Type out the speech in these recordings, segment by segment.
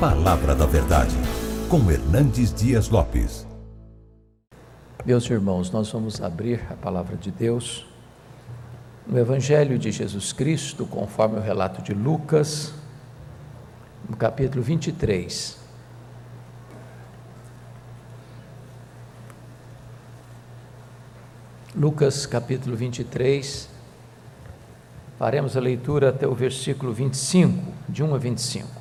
Palavra da Verdade, com Hernandes Dias Lopes. Meus irmãos, nós vamos abrir a palavra de Deus no Evangelho de Jesus Cristo, conforme o relato de Lucas, no capítulo 23. Lucas capítulo 23, faremos a leitura até o versículo 25, de 1 a 25.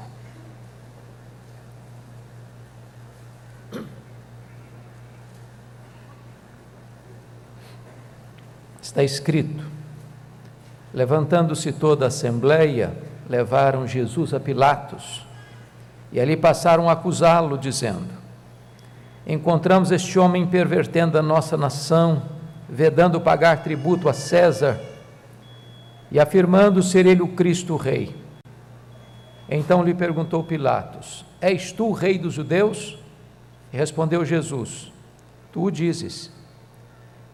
Está escrito: Levantando-se toda a assembleia, levaram Jesus a Pilatos e ali passaram a acusá-lo, dizendo: Encontramos este homem pervertendo a nossa nação, vedando pagar tributo a César e afirmando ser ele o Cristo Rei. Então lhe perguntou Pilatos: És tu o rei dos judeus? E respondeu Jesus: Tu o dizes.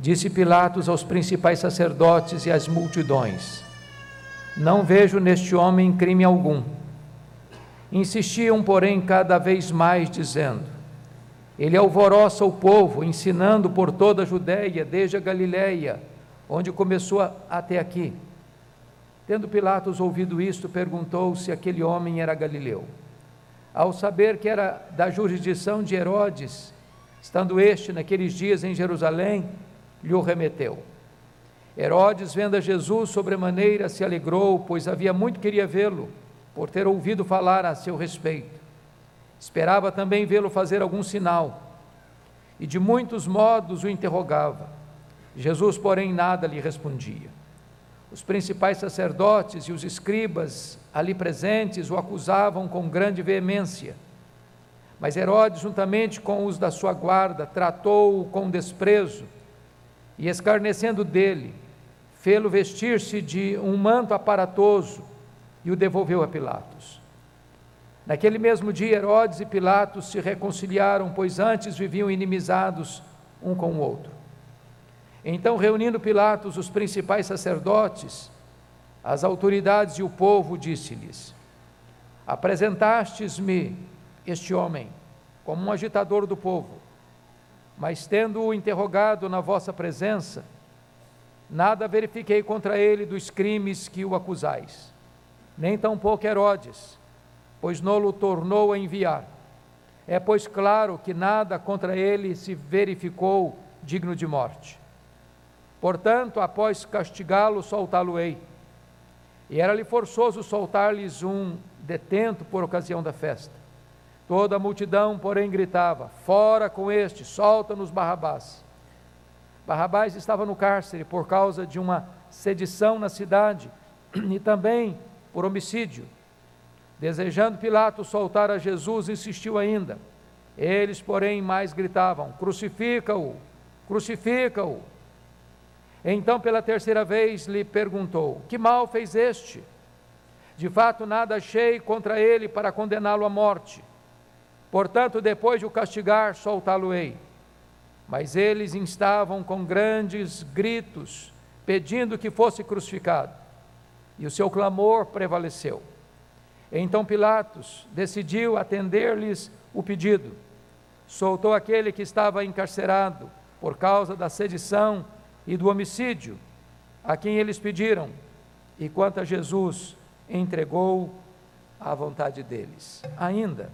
Disse Pilatos aos principais sacerdotes e às multidões: Não vejo neste homem crime algum. Insistiam, porém, cada vez mais, dizendo: Ele alvoroça o povo, ensinando por toda a Judéia, desde a Galiléia, onde começou até aqui. Tendo Pilatos ouvido isto, perguntou se aquele homem era galileu. Ao saber que era da jurisdição de Herodes, estando este naqueles dias em Jerusalém, lhe o remeteu. Herodes, vendo a Jesus sobremaneira, se alegrou, pois havia muito queria vê-lo, por ter ouvido falar a seu respeito. Esperava também vê-lo fazer algum sinal, e de muitos modos o interrogava. Jesus, porém, nada lhe respondia. Os principais sacerdotes e os escribas ali presentes o acusavam com grande veemência. Mas Herodes, juntamente com os da sua guarda, tratou-o com desprezo e escarnecendo dele, fê-lo vestir-se de um manto aparatoso e o devolveu a Pilatos. Naquele mesmo dia, Herodes e Pilatos se reconciliaram, pois antes viviam inimizados um com o outro. Então, reunindo Pilatos os principais sacerdotes, as autoridades e o povo, disse-lhes: Apresentastes-me este homem como um agitador do povo mas tendo-o interrogado na vossa presença, nada verifiquei contra ele dos crimes que o acusais, nem tampouco Herodes, pois nolo tornou a enviar. É, pois, claro que nada contra ele se verificou digno de morte. Portanto, após castigá-lo, soltá-lo-ei. E era-lhe forçoso soltar-lhes um detento por ocasião da festa. Toda a multidão, porém, gritava: Fora com este, solta-nos Barrabás. Barrabás estava no cárcere por causa de uma sedição na cidade e também por homicídio. Desejando Pilatos soltar a Jesus, insistiu ainda. Eles, porém, mais gritavam: Crucifica-o, crucifica-o. Então, pela terceira vez, lhe perguntou: Que mal fez este? De fato, nada achei contra ele para condená-lo à morte. Portanto, depois de o castigar, soltá-lo-ei. Mas eles instavam com grandes gritos, pedindo que fosse crucificado. E o seu clamor prevaleceu. Então Pilatos decidiu atender-lhes o pedido. Soltou aquele que estava encarcerado por causa da sedição e do homicídio, a quem eles pediram, e quanto a Jesus, entregou à vontade deles. Ainda,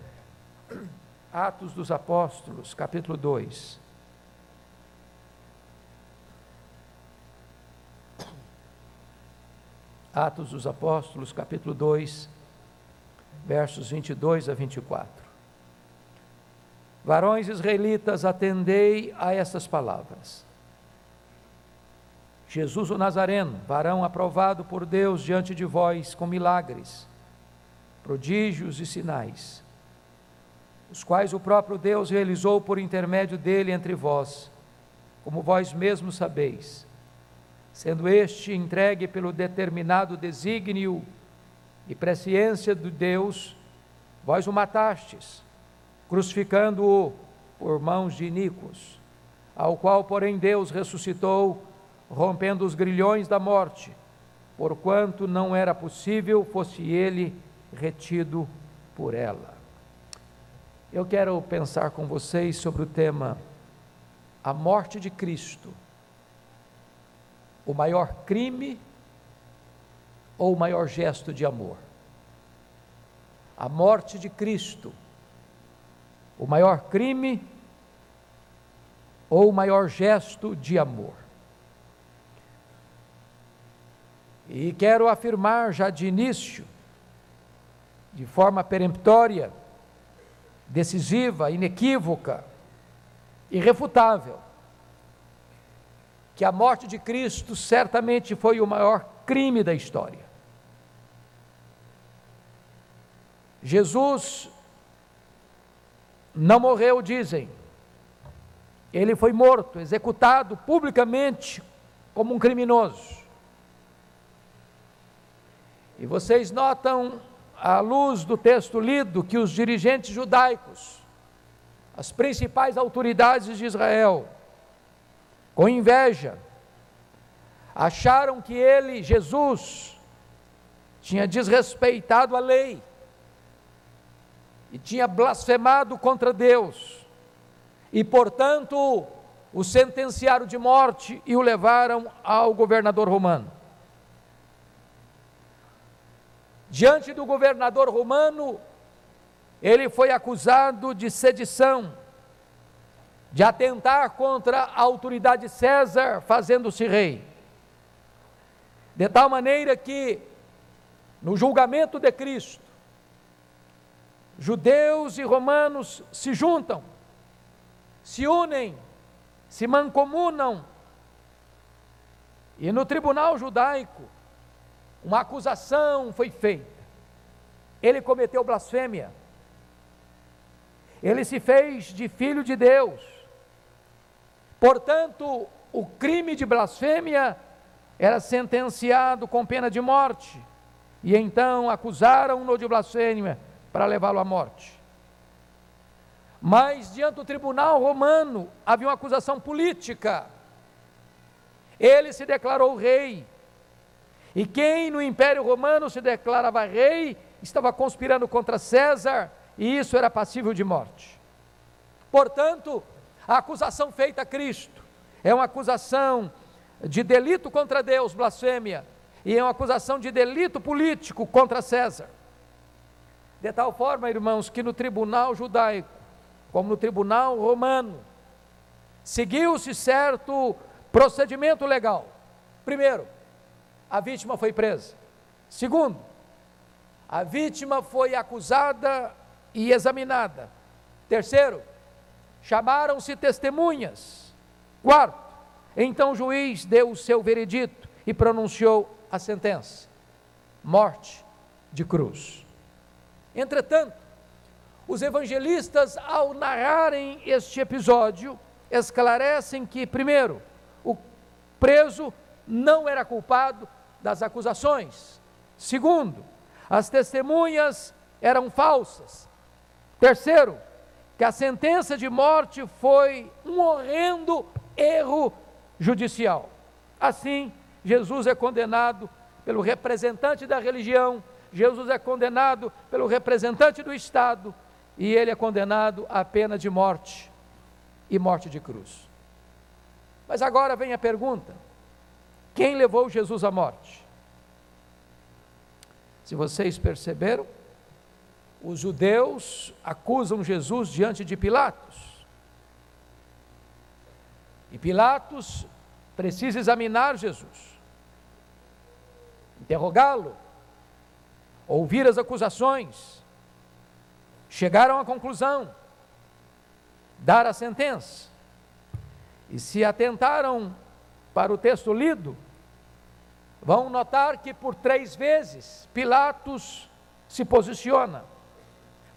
Atos dos Apóstolos, capítulo 2. Atos dos Apóstolos, capítulo 2, versos 22 a 24. Varões israelitas, atendei a estas palavras. Jesus o Nazareno, varão aprovado por Deus diante de vós com milagres, prodígios e sinais os quais o próprio Deus realizou por intermédio dele entre vós, como vós mesmos sabeis, sendo este entregue pelo determinado desígnio e presciência de Deus, vós o matastes, crucificando-o por mãos de iníquos, ao qual, porém, Deus ressuscitou, rompendo os grilhões da morte, porquanto não era possível fosse ele retido por ela. Eu quero pensar com vocês sobre o tema a morte de Cristo. O maior crime ou o maior gesto de amor? A morte de Cristo. O maior crime ou o maior gesto de amor? E quero afirmar já de início, de forma peremptória, decisiva, inequívoca, irrefutável, que a morte de Cristo certamente foi o maior crime da história. Jesus não morreu, dizem. Ele foi morto, executado publicamente como um criminoso. E vocês notam à luz do texto lido, que os dirigentes judaicos, as principais autoridades de Israel, com inveja, acharam que ele, Jesus, tinha desrespeitado a lei e tinha blasfemado contra Deus, e portanto o sentenciaram de morte e o levaram ao governador romano. Diante do governador romano, ele foi acusado de sedição, de atentar contra a autoridade de César, fazendo-se rei. De tal maneira que, no julgamento de Cristo, judeus e romanos se juntam, se unem, se mancomunam, e no tribunal judaico, uma acusação foi feita. Ele cometeu blasfêmia. Ele se fez de filho de Deus. Portanto, o crime de blasfêmia era sentenciado com pena de morte. E então acusaram-no de blasfêmia para levá-lo à morte. Mas diante do tribunal romano havia uma acusação política. Ele se declarou rei e quem no Império Romano se declarava rei estava conspirando contra César e isso era passível de morte. Portanto, a acusação feita a Cristo é uma acusação de delito contra Deus, blasfêmia, e é uma acusação de delito político contra César. De tal forma, irmãos, que no tribunal judaico, como no tribunal romano, seguiu-se certo procedimento legal. Primeiro, a vítima foi presa. Segundo, a vítima foi acusada e examinada. Terceiro, chamaram-se testemunhas. Quarto, então o juiz deu o seu veredito e pronunciou a sentença: morte de cruz. Entretanto, os evangelistas, ao narrarem este episódio, esclarecem que, primeiro, o preso não era culpado das acusações. Segundo, as testemunhas eram falsas. Terceiro, que a sentença de morte foi um horrendo erro judicial. Assim, Jesus é condenado pelo representante da religião, Jesus é condenado pelo representante do Estado e ele é condenado à pena de morte e morte de cruz. Mas agora vem a pergunta: quem levou Jesus à morte? Se vocês perceberam, os judeus acusam Jesus diante de Pilatos. E Pilatos precisa examinar Jesus, interrogá-lo, ouvir as acusações. Chegaram à conclusão, dar a sentença. E se atentaram para o texto lido, vão notar que por três vezes Pilatos se posiciona,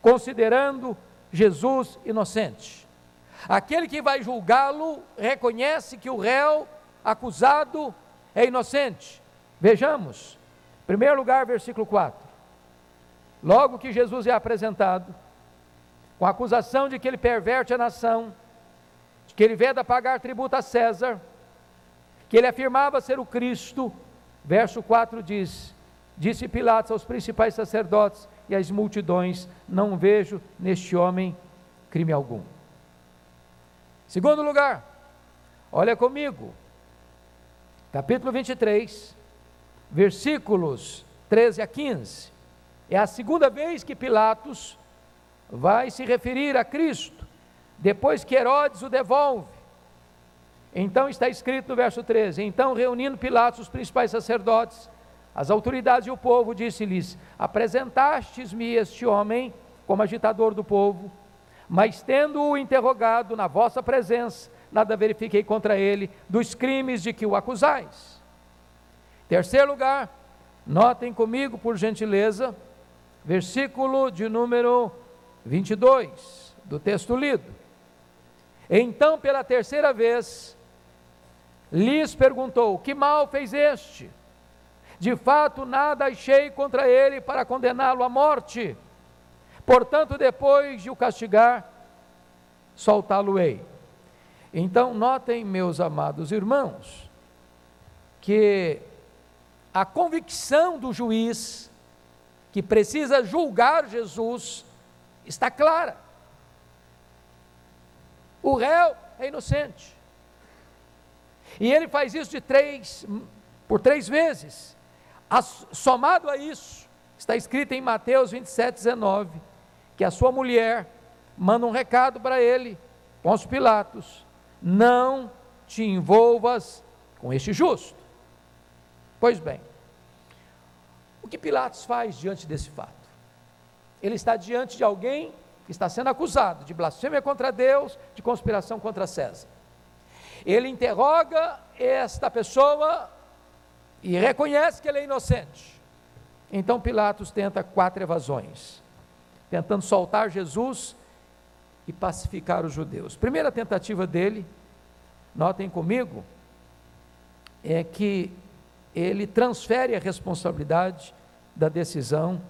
considerando Jesus inocente. Aquele que vai julgá-lo reconhece que o réu acusado é inocente. Vejamos, em primeiro lugar, versículo 4. Logo que Jesus é apresentado, com a acusação de que ele perverte a nação, de que ele veda pagar tributo a César, que ele afirmava ser o Cristo, verso 4 diz: Disse Pilatos aos principais sacerdotes e às multidões: Não vejo neste homem crime algum. Segundo lugar, olha comigo, capítulo 23, versículos 13 a 15. É a segunda vez que Pilatos vai se referir a Cristo, depois que Herodes o devolve. Então está escrito no verso 13: Então, reunindo Pilatos os principais sacerdotes, as autoridades e o povo, disse-lhes: Apresentastes-me este homem como agitador do povo, mas tendo-o interrogado na vossa presença, nada verifiquei contra ele dos crimes de que o acusais. Terceiro lugar, notem comigo, por gentileza, versículo de número 22 do texto lido. Então, pela terceira vez, lhes perguntou: Que mal fez este? De fato, nada achei contra ele para condená-lo à morte. Portanto, depois de o castigar, soltá-lo-ei. Então, notem, meus amados irmãos, que a convicção do juiz que precisa julgar Jesus está clara. O réu é inocente. E ele faz isso de três, por três vezes. As, somado a isso, está escrito em Mateus 27, 19, que a sua mulher manda um recado para ele, com os Pilatos: não te envolvas com este justo. Pois bem, o que Pilatos faz diante desse fato? Ele está diante de alguém que está sendo acusado de blasfêmia contra Deus, de conspiração contra César. Ele interroga esta pessoa e reconhece que ele é inocente. Então Pilatos tenta quatro evasões, tentando soltar Jesus e pacificar os judeus. Primeira tentativa dele, notem comigo, é que ele transfere a responsabilidade da decisão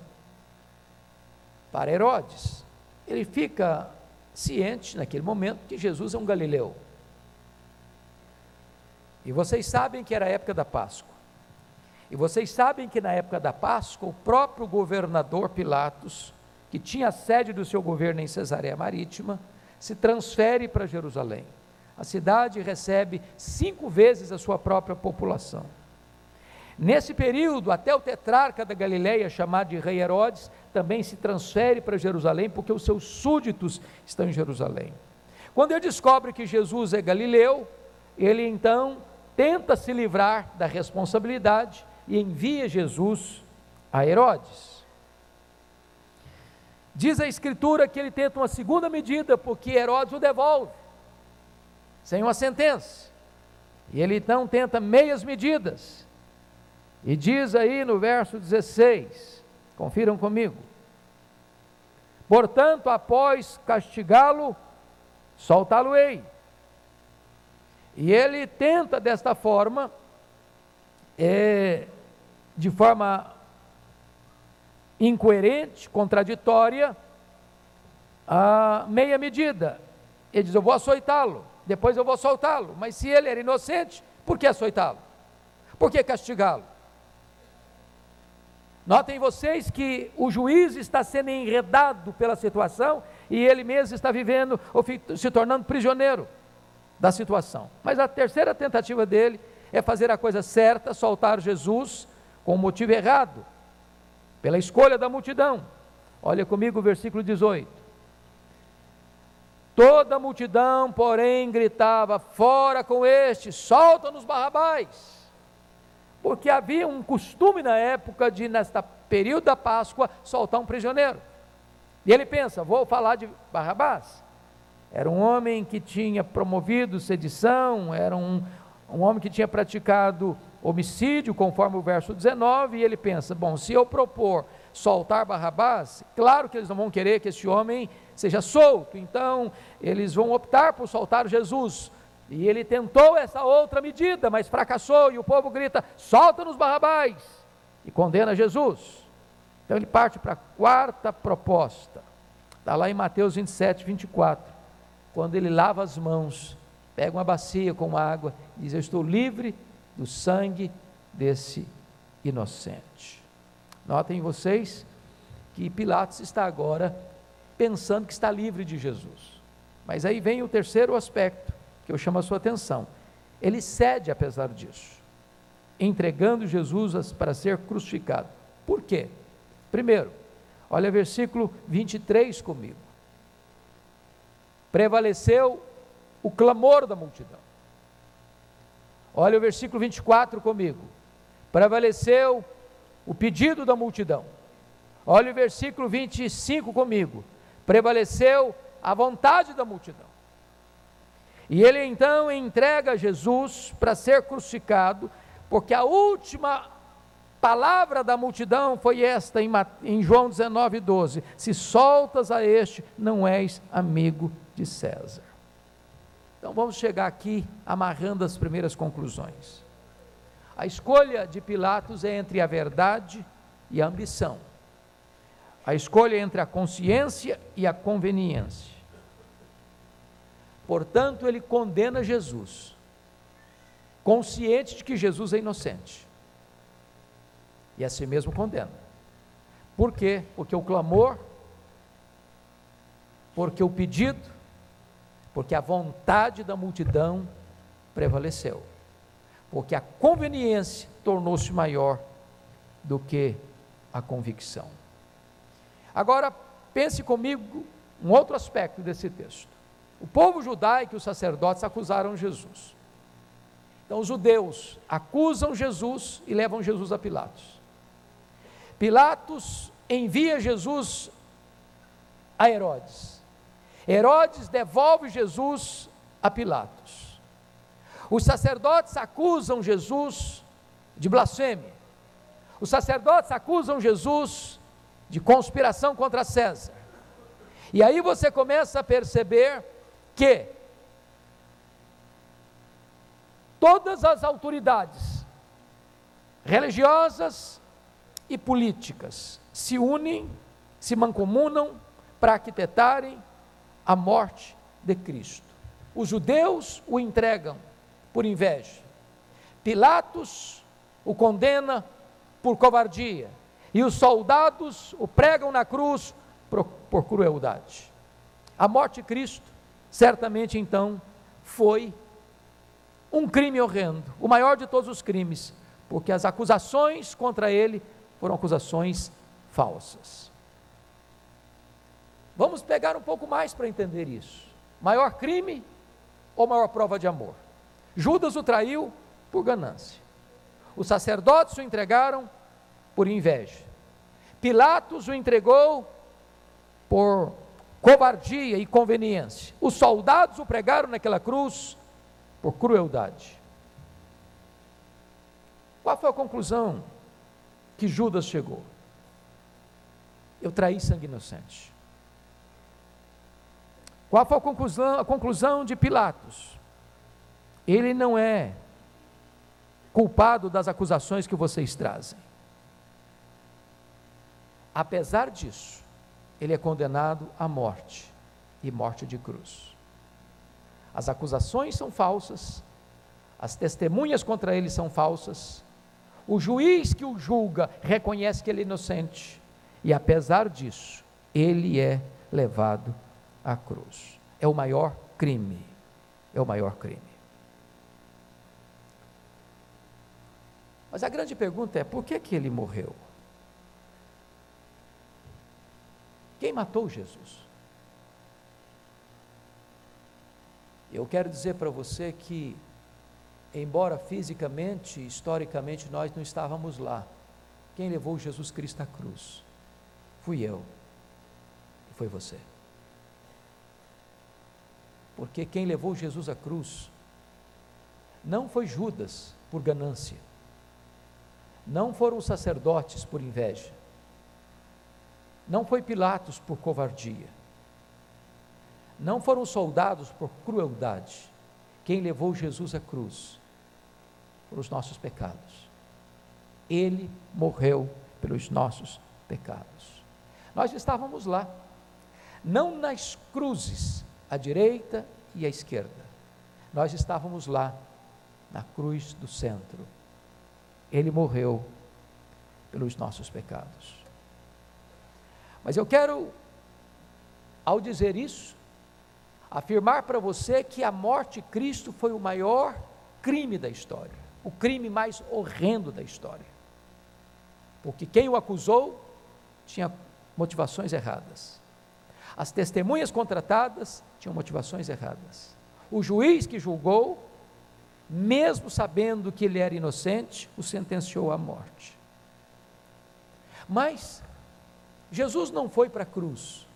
para Herodes. Ele fica ciente naquele momento que Jesus é um galileu. E vocês sabem que era a época da Páscoa. E vocês sabem que na época da Páscoa, o próprio governador Pilatos, que tinha a sede do seu governo em Cesareia Marítima, se transfere para Jerusalém. A cidade recebe cinco vezes a sua própria população. Nesse período, até o tetrarca da Galileia, chamado de rei Herodes, também se transfere para Jerusalém, porque os seus súditos estão em Jerusalém. Quando ele descobre que Jesus é galileu, ele então tenta se livrar da responsabilidade e envia Jesus a Herodes. Diz a Escritura que ele tenta uma segunda medida, porque Herodes o devolve, sem uma sentença. E ele então tenta meias medidas. E diz aí no verso 16, confiram comigo. Portanto, após castigá-lo, soltá-lo-ei. E ele tenta desta forma, é, de forma incoerente, contraditória, a meia medida. Ele diz: Eu vou açoitá-lo, depois eu vou soltá-lo. Mas se ele era inocente, por que açoitá-lo? Por que castigá-lo? Notem vocês que o juiz está sendo enredado pela situação e ele mesmo está vivendo ou se tornando prisioneiro da situação. Mas a terceira tentativa dele é fazer a coisa certa, soltar Jesus com o motivo errado, pela escolha da multidão. Olha comigo o versículo 18. Toda a multidão, porém, gritava: Fora com este, solta-nos Barrabás porque havia um costume na época de, nesta período da Páscoa, soltar um prisioneiro. E ele pensa: vou falar de Barrabás. Era um homem que tinha promovido sedição, era um, um homem que tinha praticado homicídio, conforme o verso 19, e ele pensa: bom, se eu propor soltar Barrabás, claro que eles não vão querer que esse homem seja solto, então eles vão optar por soltar Jesus. E ele tentou essa outra medida, mas fracassou, e o povo grita: solta-nos Barrabás! E condena Jesus. Então ele parte para a quarta proposta. Está lá em Mateus 27, 24. Quando ele lava as mãos, pega uma bacia com água e diz: Eu estou livre do sangue desse inocente. Notem vocês que Pilatos está agora pensando que está livre de Jesus. Mas aí vem o terceiro aspecto que eu chamo a sua atenção. Ele cede apesar disso, entregando Jesus para ser crucificado. Por quê? Primeiro, olha versículo 23 comigo. Prevaleceu o clamor da multidão. Olha o versículo 24 comigo. Prevaleceu o pedido da multidão. Olha o versículo 25 comigo. Prevaleceu a vontade da multidão. E ele então entrega Jesus para ser crucificado, porque a última palavra da multidão foi esta em, João 19, 12: Se soltas a este, não és amigo de César. Então vamos chegar aqui amarrando as primeiras conclusões. A escolha de Pilatos é entre a verdade e a ambição. A escolha é entre a consciência e a conveniência. Portanto, ele condena Jesus, consciente de que Jesus é inocente. E a si mesmo condena. Por quê? Porque o clamor, porque o pedido, porque a vontade da multidão prevaleceu. Porque a conveniência tornou-se maior do que a convicção. Agora, pense comigo um outro aspecto desse texto. O povo judaico e os sacerdotes acusaram Jesus. Então, os judeus acusam Jesus e levam Jesus a Pilatos. Pilatos envia Jesus a Herodes. Herodes devolve Jesus a Pilatos. Os sacerdotes acusam Jesus de blasfêmia. Os sacerdotes acusam Jesus de conspiração contra César. E aí você começa a perceber que todas as autoridades religiosas e políticas se unem, se mancomunam para arquitetarem a morte de Cristo. Os judeus o entregam por inveja. Pilatos o condena por covardia e os soldados o pregam na cruz por, por crueldade. A morte de Cristo, certamente então, foi um crime horrendo, o maior de todos os crimes, porque as acusações contra ele foram acusações falsas. Vamos pegar um pouco mais para entender isso. Maior crime ou maior prova de amor? Judas o traiu por ganância. Os sacerdotes o entregaram por inveja. Pilatos o entregou por covardia e conveniência. Os soldados o pregaram naquela cruz por crueldade. Qual foi a conclusão que Judas chegou? Eu traí sangue inocente. Qual foi a conclusão, a conclusão de Pilatos? Ele não é culpado das acusações que vocês trazem. Apesar disso, ele é condenado à morte e morte de cruz. As acusações são falsas, as testemunhas contra ele são falsas, o juiz que o julga reconhece que ele é inocente, e apesar disso, ele é levado à cruz. É o maior crime. É o maior crime. Mas a grande pergunta é: por que, que ele morreu? Quem matou Jesus? Eu quero dizer para você que, embora fisicamente, historicamente, nós não estávamos lá, quem levou Jesus Cristo à cruz? Fui eu e foi você. Porque quem levou Jesus à cruz não foi Judas por ganância, não foram os sacerdotes por inveja, não foi Pilatos por covardia. Não foram soldados por crueldade. Quem levou Jesus à cruz por os nossos pecados. Ele morreu pelos nossos pecados. Nós estávamos lá, não nas cruzes, à direita e à esquerda. Nós estávamos lá, na cruz do centro. Ele morreu pelos nossos pecados. Mas eu quero ao dizer isso, afirmar para você que a morte de Cristo foi o maior crime da história, o crime mais horrendo da história. Porque quem o acusou tinha motivações erradas. As testemunhas contratadas tinham motivações erradas. O juiz que julgou, mesmo sabendo que ele era inocente, o sentenciou à morte. Mas Jesus não foi para a cruz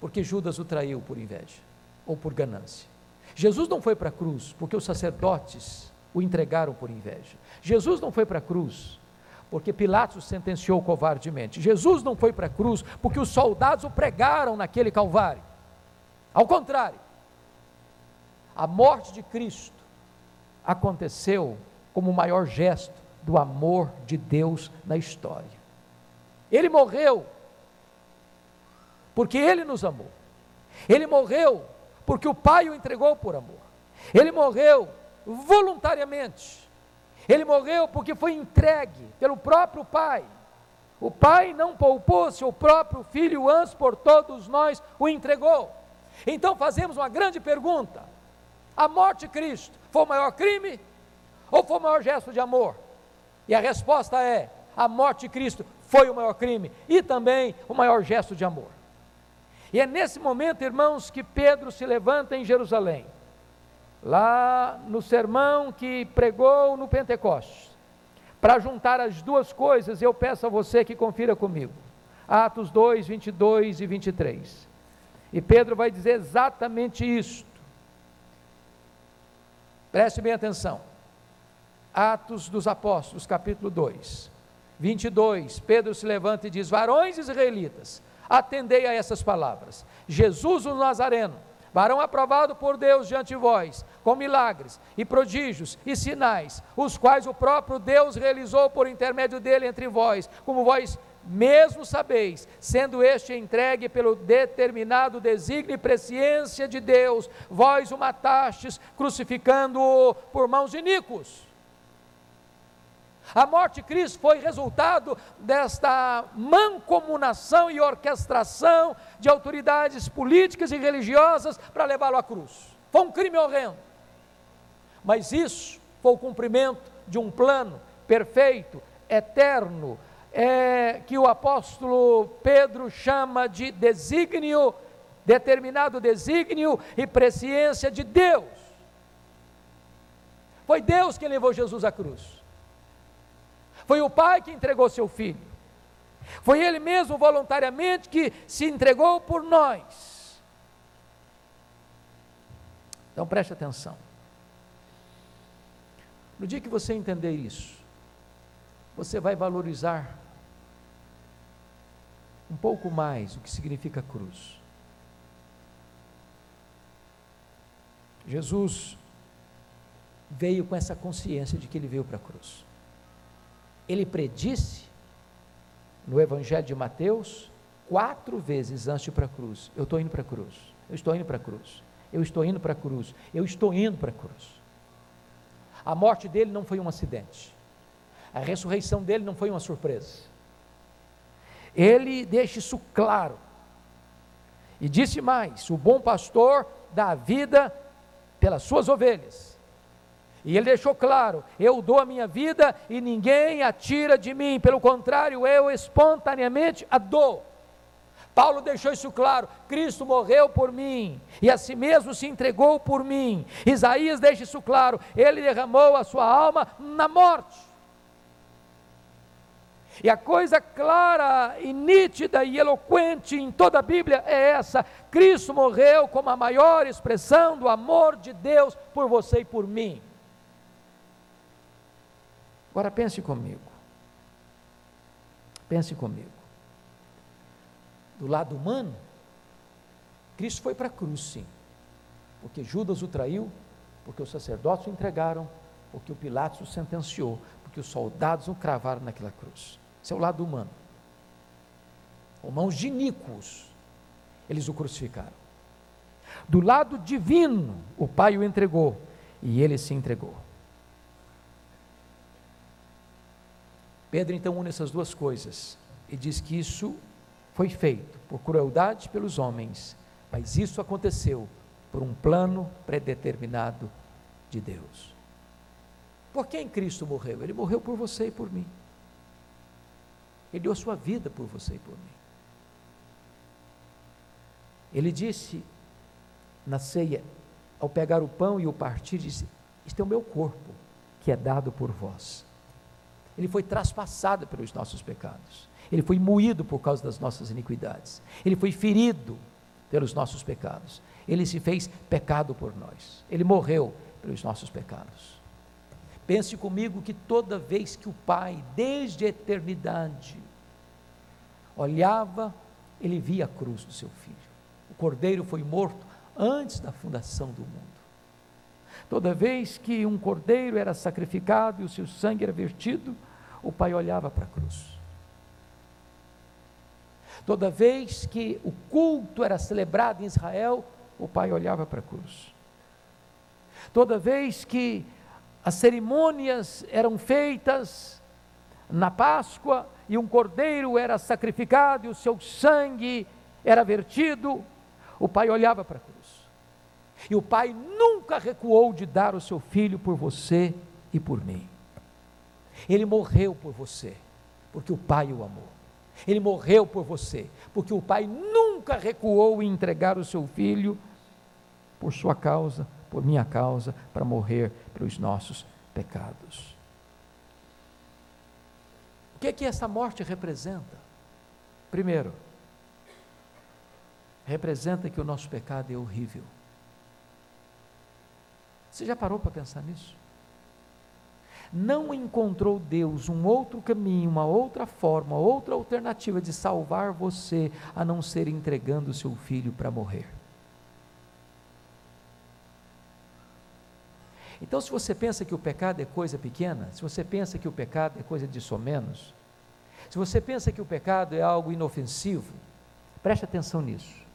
porque Judas o traiu por inveja ou por ganância. Jesus não foi para a cruz porque os sacerdotes o entregaram por inveja. Jesus não foi para a cruz porque Pilatos sentenciou covardemente. Jesus não foi para a cruz porque os soldados o pregaram naquele calvário. Ao contrário, a morte de Cristo aconteceu como o maior gesto do amor de Deus na história. Ele morreu porque ele nos amou. Ele morreu porque o Pai o entregou por amor. Ele morreu voluntariamente. Ele morreu porque foi entregue pelo próprio Pai. O Pai não poupou seu próprio filho, antes por todos nós o entregou. Então fazemos uma grande pergunta: a morte de Cristo foi o maior crime ou foi o maior gesto de amor? E a resposta é: a morte de Cristo foi o maior crime e também o maior gesto de amor. E é nesse momento, irmãos, que Pedro se levanta em Jerusalém, lá no sermão que pregou no Pentecostes. Para juntar as duas coisas, eu peço a você que confira comigo. Atos 2, 22 e 23. E Pedro vai dizer exatamente isto. Preste bem atenção. Atos dos Apóstolos, capítulo 2, 22. Pedro se levanta e diz: Varões israelitas, atendei a essas palavras. Jesus o Nazareno, varão aprovado por Deus diante de vós, com milagres e prodígios e sinais, os quais o próprio Deus realizou por intermédio dele entre vós, como vós mesmo sabeis, sendo este entregue pelo determinado desígnio e presciência de Deus, vós o matastes, crucificando-o por mãos iníquos. A morte de Cristo foi resultado desta mancomunação e orquestração de autoridades políticas e religiosas para levá-lo à cruz. Foi um crime horrendo. Mas isso foi o cumprimento de um plano perfeito, eterno, é, que o apóstolo Pedro chama de desígnio, determinado desígnio e presciência de Deus. Foi Deus quem levou Jesus à cruz. Foi o pai que entregou seu filho. Foi ele mesmo voluntariamente que se entregou por nós. Então preste atenção. No dia que você entender isso, você vai valorizar um pouco mais o que significa cruz. Jesus veio com essa consciência de que ele veio para a cruz ele predisse no Evangelho de Mateus quatro vezes antes de ir para a cruz: Eu estou indo para a cruz, eu estou indo para a cruz, eu estou indo para a cruz, eu estou indo para a cruz. A morte dele não foi um acidente, a ressurreição dele não foi uma surpresa. Ele deixa isso claro. E disse mais: o bom pastor dá a vida pelas suas ovelhas. E ele deixou claro: eu dou a minha vida e ninguém a tira de mim, pelo contrário, eu espontaneamente a dou. Paulo deixou isso claro: Cristo morreu por mim e a si mesmo se entregou por mim. Isaías deixa isso claro: ele derramou a sua alma na morte. E a coisa clara e nítida e eloquente em toda a Bíblia é essa: Cristo morreu como a maior expressão do amor de Deus por você e por mim. Agora pense comigo. Pense comigo. Do lado humano, Cristo foi para a cruz, sim. Porque Judas o traiu, porque os sacerdotes o entregaram, porque o Pilatos o sentenciou, porque os soldados o cravaram naquela cruz. Esse é o lado humano. Com mãos de iníquos, eles o crucificaram. Do lado divino, o Pai o entregou e ele se entregou. Pedro então une essas duas coisas e diz que isso foi feito por crueldade pelos homens Mas isso aconteceu por um plano predeterminado de Deus. Por quem Cristo morreu? Ele morreu por você e por mim. Ele deu a sua vida por você e por mim. Ele disse na ceia, ao pegar o pão e o partir, disse: Este é o meu corpo, que é dado por vós. Ele foi traspassado pelos nossos pecados. Ele foi moído por causa das nossas iniquidades. Ele foi ferido pelos nossos pecados. Ele se fez pecado por nós. Ele morreu pelos nossos pecados. Pense comigo que toda vez que o Pai, desde a eternidade, olhava, ele via a cruz do seu filho. O cordeiro foi morto antes da fundação do mundo. Toda vez que um cordeiro era sacrificado e o seu sangue era vertido, o pai olhava para a cruz. Toda vez que o culto era celebrado em Israel, o pai olhava para a cruz. Toda vez que as cerimônias eram feitas na Páscoa e um cordeiro era sacrificado e o seu sangue era vertido, o pai olhava para a cruz. E o pai nunca recuou de dar o seu filho por você e por mim. Ele morreu por você, porque o pai o amou. Ele morreu por você, porque o pai nunca recuou em entregar o seu filho por sua causa, por minha causa, para morrer pelos nossos pecados. O que é que essa morte representa? Primeiro, representa que o nosso pecado é horrível. Você já parou para pensar nisso? Não encontrou Deus um outro caminho, uma outra forma, outra alternativa de salvar você a não ser entregando seu filho para morrer. Então, se você pensa que o pecado é coisa pequena, se você pensa que o pecado é coisa de somenos, se você pensa que o pecado é algo inofensivo, preste atenção nisso.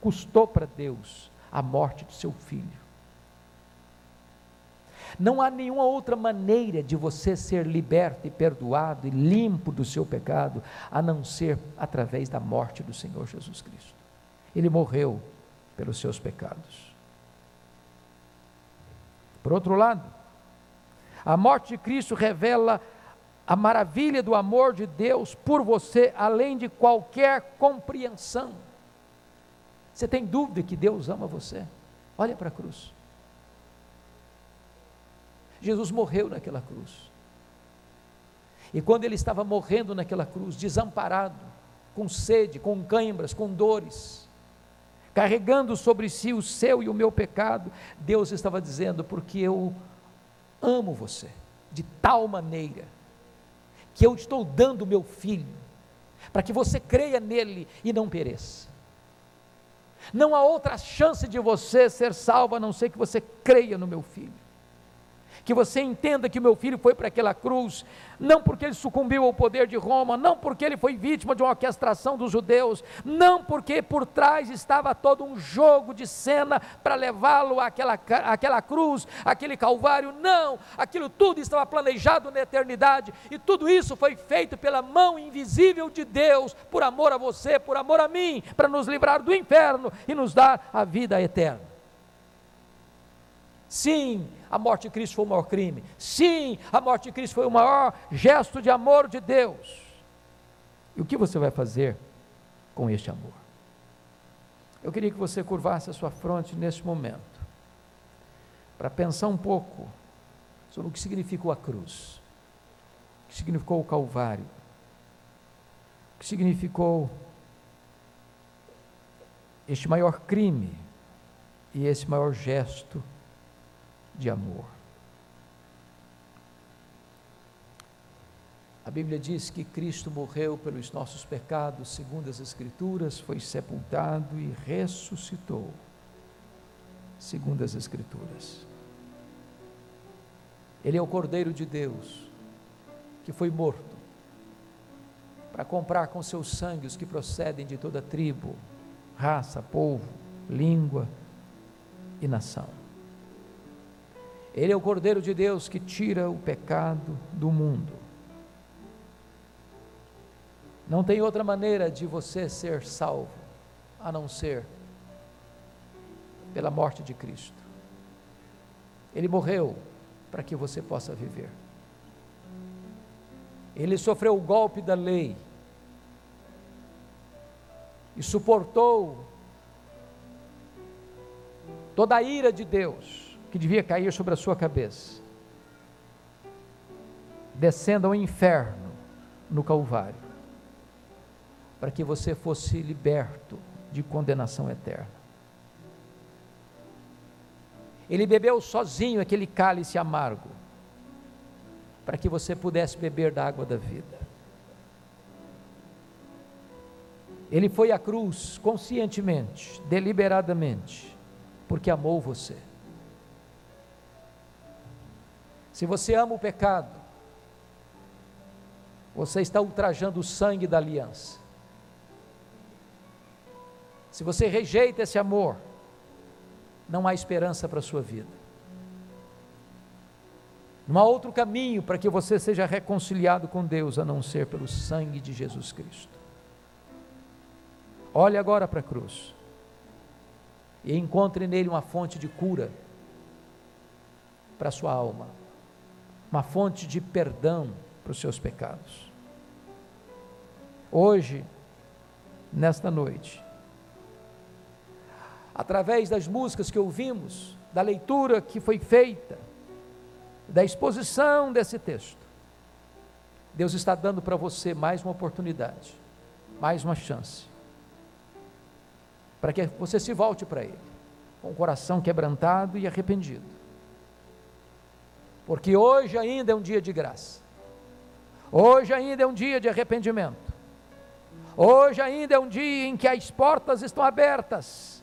Custou para Deus a morte do seu filho. Não há nenhuma outra maneira de você ser liberto e perdoado e limpo do seu pecado a não ser através da morte do Senhor Jesus Cristo. Ele morreu pelos seus pecados. Por outro lado, a morte de Cristo revela a maravilha do amor de Deus por você, além de qualquer compreensão. Você tem dúvida que Deus ama você? Olha para a cruz. Jesus morreu naquela cruz. E quando ele estava morrendo naquela cruz, desamparado, com sede, com cãibras, com dores, carregando sobre si o seu e o meu pecado, Deus estava dizendo: porque eu amo você de tal maneira que eu estou dando o meu filho para que você creia nele e não pereça. Não há outra chance de você ser salvo a não ser que você creia no meu filho que você entenda que meu filho foi para aquela cruz, não porque ele sucumbiu ao poder de Roma, não porque ele foi vítima de uma orquestração dos judeus, não porque por trás estava todo um jogo de cena para levá-lo àquela, àquela cruz, aquele calvário, não, aquilo tudo estava planejado na eternidade, e tudo isso foi feito pela mão invisível de Deus, por amor a você, por amor a mim, para nos livrar do inferno e nos dar a vida eterna. Sim, a morte de Cristo foi o maior crime. Sim, a morte de Cristo foi o maior gesto de amor de Deus. E o que você vai fazer com este amor? Eu queria que você curvasse a sua fronte neste momento, para pensar um pouco sobre o que significou a cruz, o que significou o Calvário, o que significou este maior crime e esse maior gesto de amor. A Bíblia diz que Cristo morreu pelos nossos pecados, segundo as Escrituras, foi sepultado e ressuscitou, segundo as Escrituras. Ele é o Cordeiro de Deus, que foi morto, para comprar com seu sangue os que procedem de toda tribo, raça, povo, língua e nação. Ele é o Cordeiro de Deus que tira o pecado do mundo. Não tem outra maneira de você ser salvo a não ser pela morte de Cristo. Ele morreu para que você possa viver. Ele sofreu o golpe da lei e suportou toda a ira de Deus que devia cair sobre a sua cabeça, descendo ao inferno no Calvário, para que você fosse liberto de condenação eterna. Ele bebeu sozinho aquele cálice amargo, para que você pudesse beber da água da vida. Ele foi à cruz conscientemente, deliberadamente, porque amou você. Se você ama o pecado, você está ultrajando o sangue da aliança. Se você rejeita esse amor, não há esperança para a sua vida. Não há outro caminho para que você seja reconciliado com Deus a não ser pelo sangue de Jesus Cristo. Olhe agora para a cruz e encontre nele uma fonte de cura para a sua alma, uma fonte de perdão para os seus pecados. Hoje, nesta noite, através das músicas que ouvimos, da leitura que foi feita, da exposição desse texto, Deus está dando para você mais uma oportunidade, mais uma chance para que você se volte para Ele, com o coração quebrantado e arrependido. Porque hoje ainda é um dia de graça, hoje ainda é um dia de arrependimento, hoje ainda é um dia em que as portas estão abertas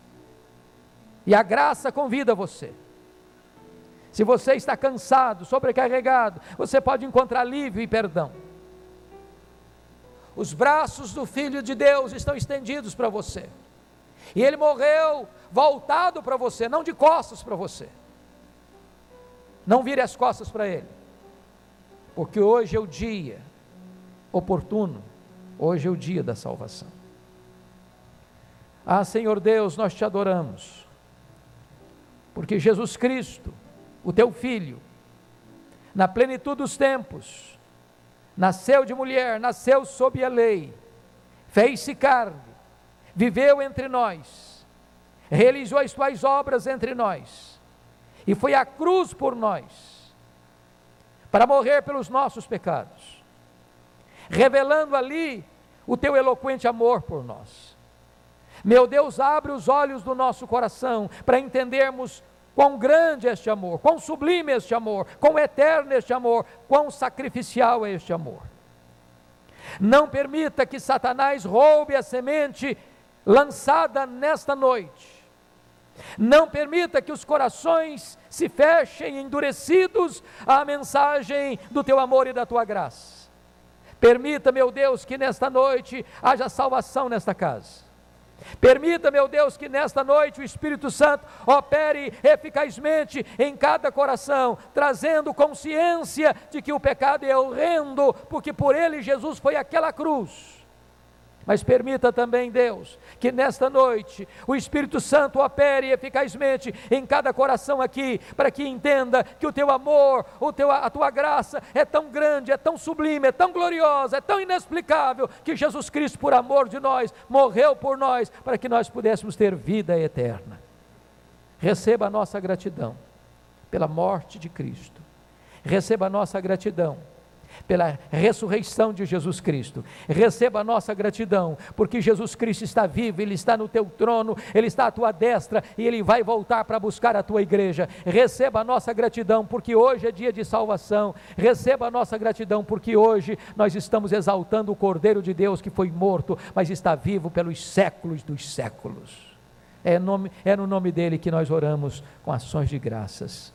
e a graça convida você. Se você está cansado, sobrecarregado, você pode encontrar alívio e perdão. Os braços do Filho de Deus estão estendidos para você. E ele morreu voltado para você, não de costas para você. Não vire as costas para ele. Porque hoje é o dia oportuno, hoje é o dia da salvação. Ah, Senhor Deus, nós te adoramos. Porque Jesus Cristo, o teu filho, na plenitude dos tempos, nasceu de mulher, nasceu sob a lei, fez-se carne, viveu entre nós, realizou as tuas obras entre nós, e foi à cruz por nós, para morrer pelos nossos pecados, revelando ali o teu eloquente amor por nós. Meu Deus, abre os olhos do nosso coração para entendermos quão grande é este amor, quão sublime é este amor, quão eterno é este amor, quão sacrificial é este amor. Não permita que Satanás roube a semente lançada nesta noite. Não permita que os corações se fechem endurecidos à mensagem do teu amor e da tua graça. Permita, meu Deus, que nesta noite haja salvação nesta casa. Permita, meu Deus, que nesta noite o Espírito Santo opere eficazmente em cada coração, trazendo consciência de que o pecado é horrendo, porque por ele Jesus foi aquela cruz mas permita também, Deus, que nesta noite o Espírito Santo opere eficazmente em cada coração aqui, para que entenda que o teu amor, o teu, a tua graça é tão grande, é tão sublime, é tão gloriosa, é tão inexplicável, que Jesus Cristo, por amor de nós, morreu por nós, para que nós pudéssemos ter vida eterna. Receba a nossa gratidão pela morte de Cristo, receba a nossa gratidão pela ressurreição de Jesus Cristo. Receba a nossa gratidão, porque Jesus Cristo está vivo, Ele está no teu trono, Ele está à tua destra e Ele vai voltar para buscar a tua igreja. Receba a nossa gratidão, porque hoje é dia de salvação. Receba a nossa gratidão, porque hoje nós estamos exaltando o Cordeiro de Deus que foi morto, mas está vivo pelos séculos dos séculos. É, nome, é no nome dele que nós oramos com ações de graças.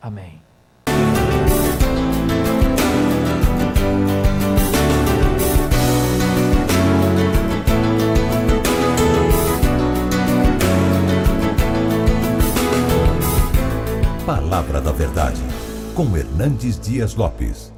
Amém. Palavra da Verdade, com Hernandes Dias Lopes.